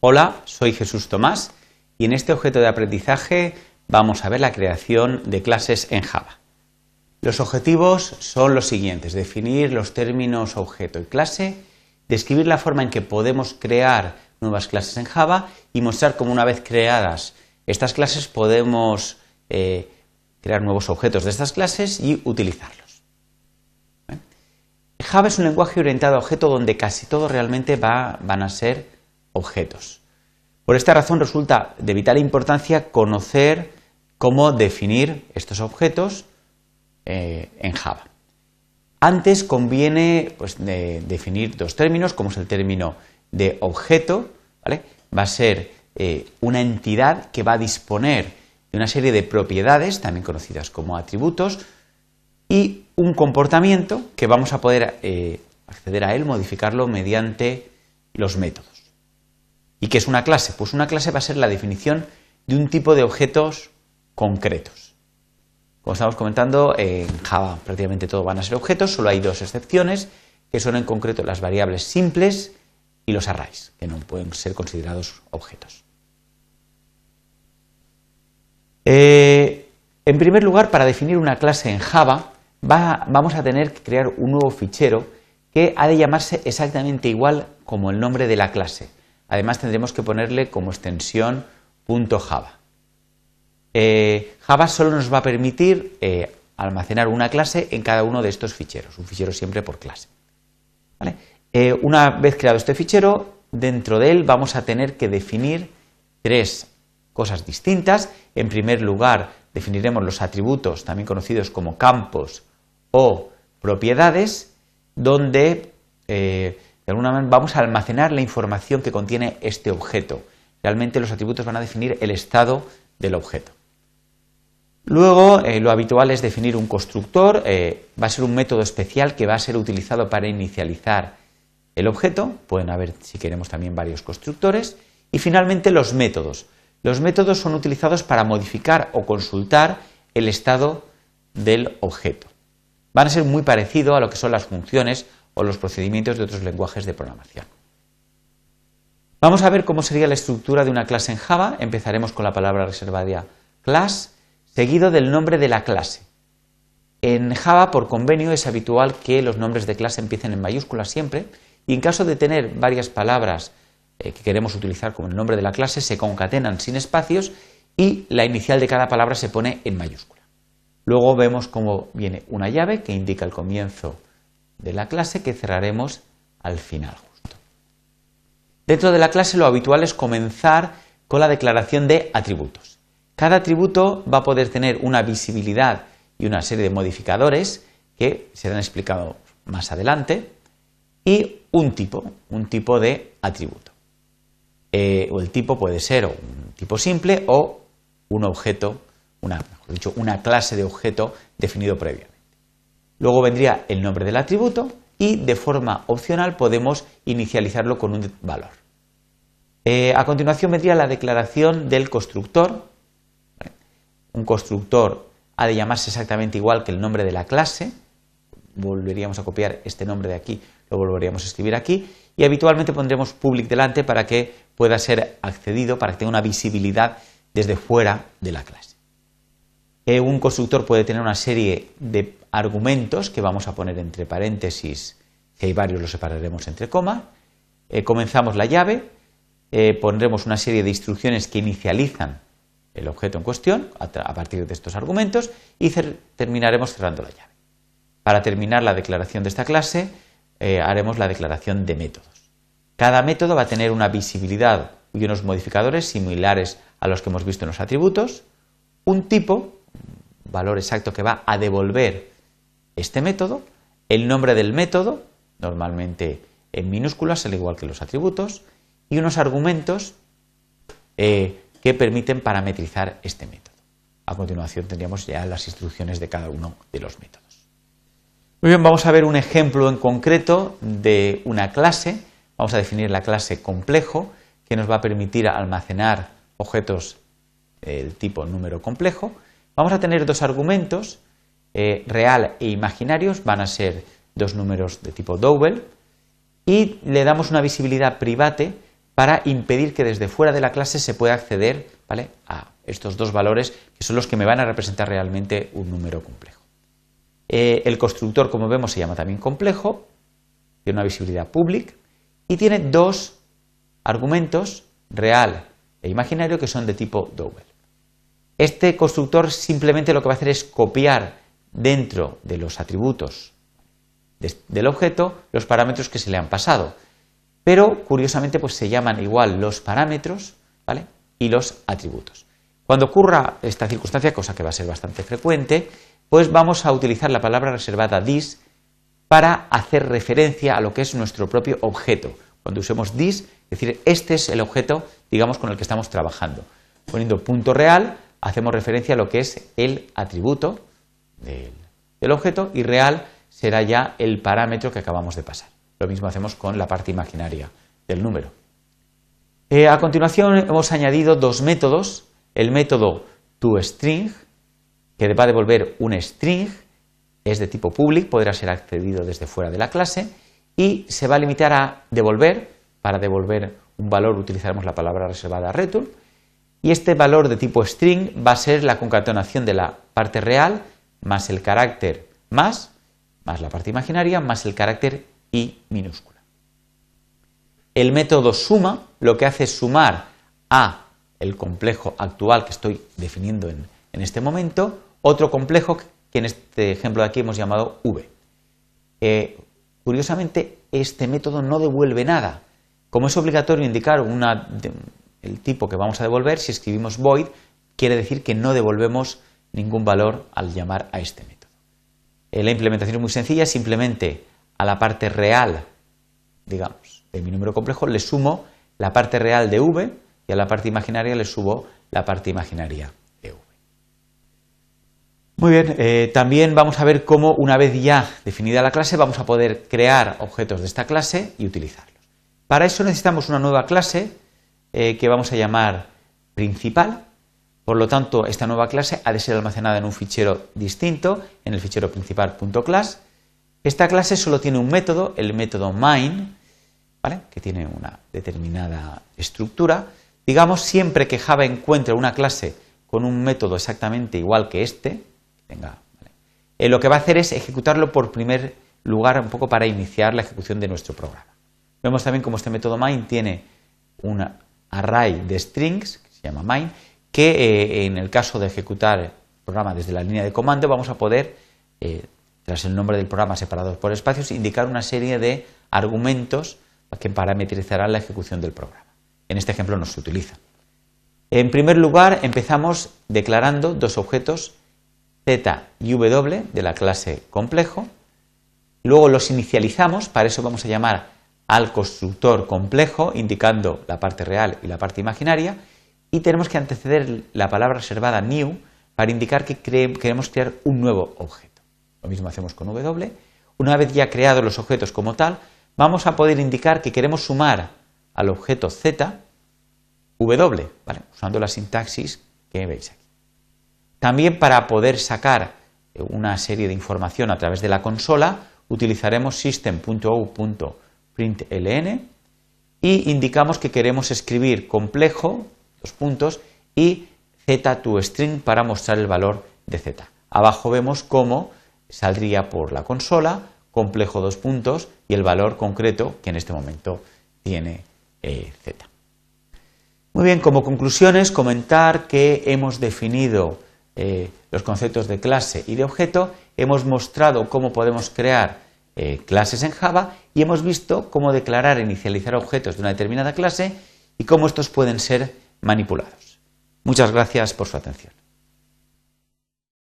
Hola, soy Jesús Tomás y en este objeto de aprendizaje vamos a ver la creación de clases en Java. Los objetivos son los siguientes, definir los términos objeto y clase, describir la forma en que podemos crear nuevas clases en Java y mostrar cómo una vez creadas estas clases podemos eh, crear nuevos objetos de estas clases y utilizarlos. ¿Eh? Java es un lenguaje orientado a objeto donde casi todo realmente van a ser objetos. Por esta razón resulta de vital importancia conocer cómo definir estos objetos eh, en Java. Antes conviene pues, definir dos términos, como es el término de objeto, va a ser eh, una entidad que va a disponer de una serie de propiedades, también conocidas como atributos, y un comportamiento que vamos a poder eh, acceder a él, modificarlo mediante los métodos. ¿Y qué es una clase? Pues una clase va a ser la definición de un tipo de objetos concretos. Como estamos comentando, en Java prácticamente todo van a ser objetos, solo hay dos excepciones, que son en concreto las variables simples y los arrays, que no pueden ser considerados objetos. Eh, en primer lugar, para definir una clase en Java, vamos a tener que crear un nuevo fichero que ha de llamarse exactamente igual como el nombre de la clase. Además tendremos que ponerle como extensión .java. Eh, Java solo nos va a permitir eh, almacenar una clase en cada uno de estos ficheros, un fichero siempre por clase. Eh, una vez creado este fichero, dentro de él vamos a tener que definir tres cosas distintas. En primer lugar, definiremos los atributos, también conocidos como campos o propiedades, donde de alguna manera vamos a almacenar la información que contiene este objeto. Realmente los atributos van a definir el estado del objeto. Luego, eh, lo habitual es definir un constructor, eh, va a ser un método especial que va a ser utilizado para inicializar el objeto, pueden haber si queremos también varios constructores, y finalmente los métodos. Los métodos son utilizados para modificar o consultar el estado del objeto. Van a ser muy parecidos a lo que son las funciones o los procedimientos de otros lenguajes de programación. Vamos a ver cómo sería la estructura de una clase en Java. Empezaremos con la palabra reservada class, seguido del nombre de la clase. En Java, por convenio, es habitual que los nombres de clase empiecen en mayúsculas siempre, y en caso de tener varias palabras eh, que queremos utilizar como el nombre de la clase, se concatenan sin espacios y la inicial de cada palabra se pone en mayúscula. Luego vemos cómo viene una llave que indica el comienzo de la clase que cerraremos al final justo. Dentro de la clase lo habitual es comenzar con la declaración de atributos. Cada atributo va a poder tener una visibilidad y una serie de modificadores que serán explicados más adelante y un tipo, un tipo de atributo. Eh, el tipo puede ser un tipo simple o un objeto, una, mejor dicho, una clase de objeto definido previamente. Luego vendría el nombre del atributo y de forma opcional podemos inicializarlo con un valor. Eh, a continuación vendría la declaración del constructor. Un constructor ha de llamarse exactamente igual que el nombre de la clase. Volveríamos a copiar este nombre de aquí, lo volveríamos a escribir aquí. Y habitualmente pondremos public delante para que pueda ser accedido, para que tenga una visibilidad desde fuera de la clase. Eh, un constructor puede tener una serie de argumentos que vamos a poner entre paréntesis, si hay varios los separaremos entre coma. Eh, comenzamos la llave, eh, pondremos una serie de instrucciones que inicializan el objeto en cuestión a, partir de estos argumentos y terminaremos cerrando la llave. Para terminar la declaración de esta clase eh, haremos la declaración de métodos. Cada método va a tener una visibilidad y unos modificadores similares a los que hemos visto en los atributos, un tipo, valor exacto que va a devolver este método, el nombre del método, normalmente en minúsculas, al igual que los atributos, y unos argumentos eh, que permiten parametrizar este método. A continuación tendríamos ya las instrucciones de cada uno de los métodos. Muy bien, vamos a ver un ejemplo en concreto de una clase. Vamos a definir la clase complejo, que nos va a permitir almacenar objetos del tipo número complejo. Vamos a tener dos argumentos eh, real e imaginarios van a ser dos números de tipo double y le damos una visibilidad private para impedir que desde fuera de la clase se pueda acceder ¿vale? a estos dos valores que son los que me van a representar realmente un número complejo. Eh, el constructor, como vemos, se llama también complejo, tiene una visibilidad public y tiene dos argumentos, real e imaginario, que son de tipo double. Este constructor simplemente lo que va a hacer es copiar dentro de los atributos del objeto los parámetros que se le han pasado. Pero curiosamente pues se llaman igual los parámetros ¿vale? y los atributos. Cuando ocurra esta circunstancia, cosa que va a ser bastante frecuente, pues vamos a utilizar la palabra reservada this para hacer referencia a lo que es nuestro propio objeto. Cuando usemos this, es decir, este es el objeto, digamos, con el que estamos trabajando. Poniendo punto real, hacemos referencia a lo que es el atributo del, objeto y real será ya el parámetro que acabamos de pasar. Lo mismo hacemos con la parte imaginaria del número. Eh, a continuación hemos añadido dos métodos. El método toString, que va a devolver un string, es de tipo public, podrá ser accedido desde fuera de la clase, y se va a limitar a devolver, para devolver un valor utilizaremos la palabra reservada return, y este valor de tipo string va a ser la concatenación de la parte real más el carácter más, más la parte imaginaria, más el carácter i minúscula. El método suma lo que hace es sumar a el complejo actual que estoy definiendo en, este momento, otro complejo que en este ejemplo de aquí hemos llamado v. Eh, curiosamente, este método no devuelve nada. Como es obligatorio indicar una, el tipo que vamos a devolver, si escribimos void, quiere decir que no devolvemos ningún valor al llamar a este método. Eh, la implementación es muy sencilla, simplemente a la parte real, digamos, de mi número complejo le sumo la parte real de v y a la parte imaginaria le subo la parte imaginaria de v. Muy bien, eh, también vamos a ver cómo una vez ya definida la clase vamos a poder crear objetos de esta clase y utilizarlos. Para eso necesitamos una nueva clase eh, que vamos a llamar principal. Por lo tanto, esta nueva clase ha de ser almacenada en un fichero distinto, en el fichero principal.class. Esta clase solo tiene un método, el método main, que tiene una determinada estructura. Digamos, siempre que Java encuentre una clase con un método exactamente igual que este, eh, lo que va a hacer es ejecutarlo por primer lugar un poco para iniciar la ejecución de nuestro programa. Vemos también cómo este método main tiene una array de strings, que se llama main, que eh, en el caso de ejecutar el programa desde la línea de comando vamos a poder, eh, tras el nombre del programa separado por espacios, indicar una serie de argumentos que parametrizarán la ejecución del programa. En este ejemplo no se utiliza. En primer lugar, empezamos declarando dos objetos z y w de la clase complejo. Luego los inicializamos, para eso vamos a llamar al constructor complejo, indicando la parte real y la parte imaginaria, y tenemos que anteceder la palabra reservada new para indicar que queremos crear un nuevo objeto. Lo mismo hacemos con W. Una vez ya creados los objetos como tal, vamos a poder indicar que queremos sumar al objeto Z W, usando la sintaxis que veis aquí. También para poder sacar una serie de información a través de la consola, utilizaremos system.out println y indicamos que queremos escribir complejo, puntos, y z to string para mostrar el valor de z. Abajo vemos cómo saldría por la consola, complejo dos puntos y el valor concreto que en este momento tiene eh, z. Muy bien, como conclusiones, comentar que hemos definido eh, los conceptos de clase y de objeto, hemos mostrado cómo podemos crear eh, clases en Java y hemos visto cómo declarar e inicializar objetos de una determinada clase y cómo estos pueden ser manipulados. Muchas gracias por su atención.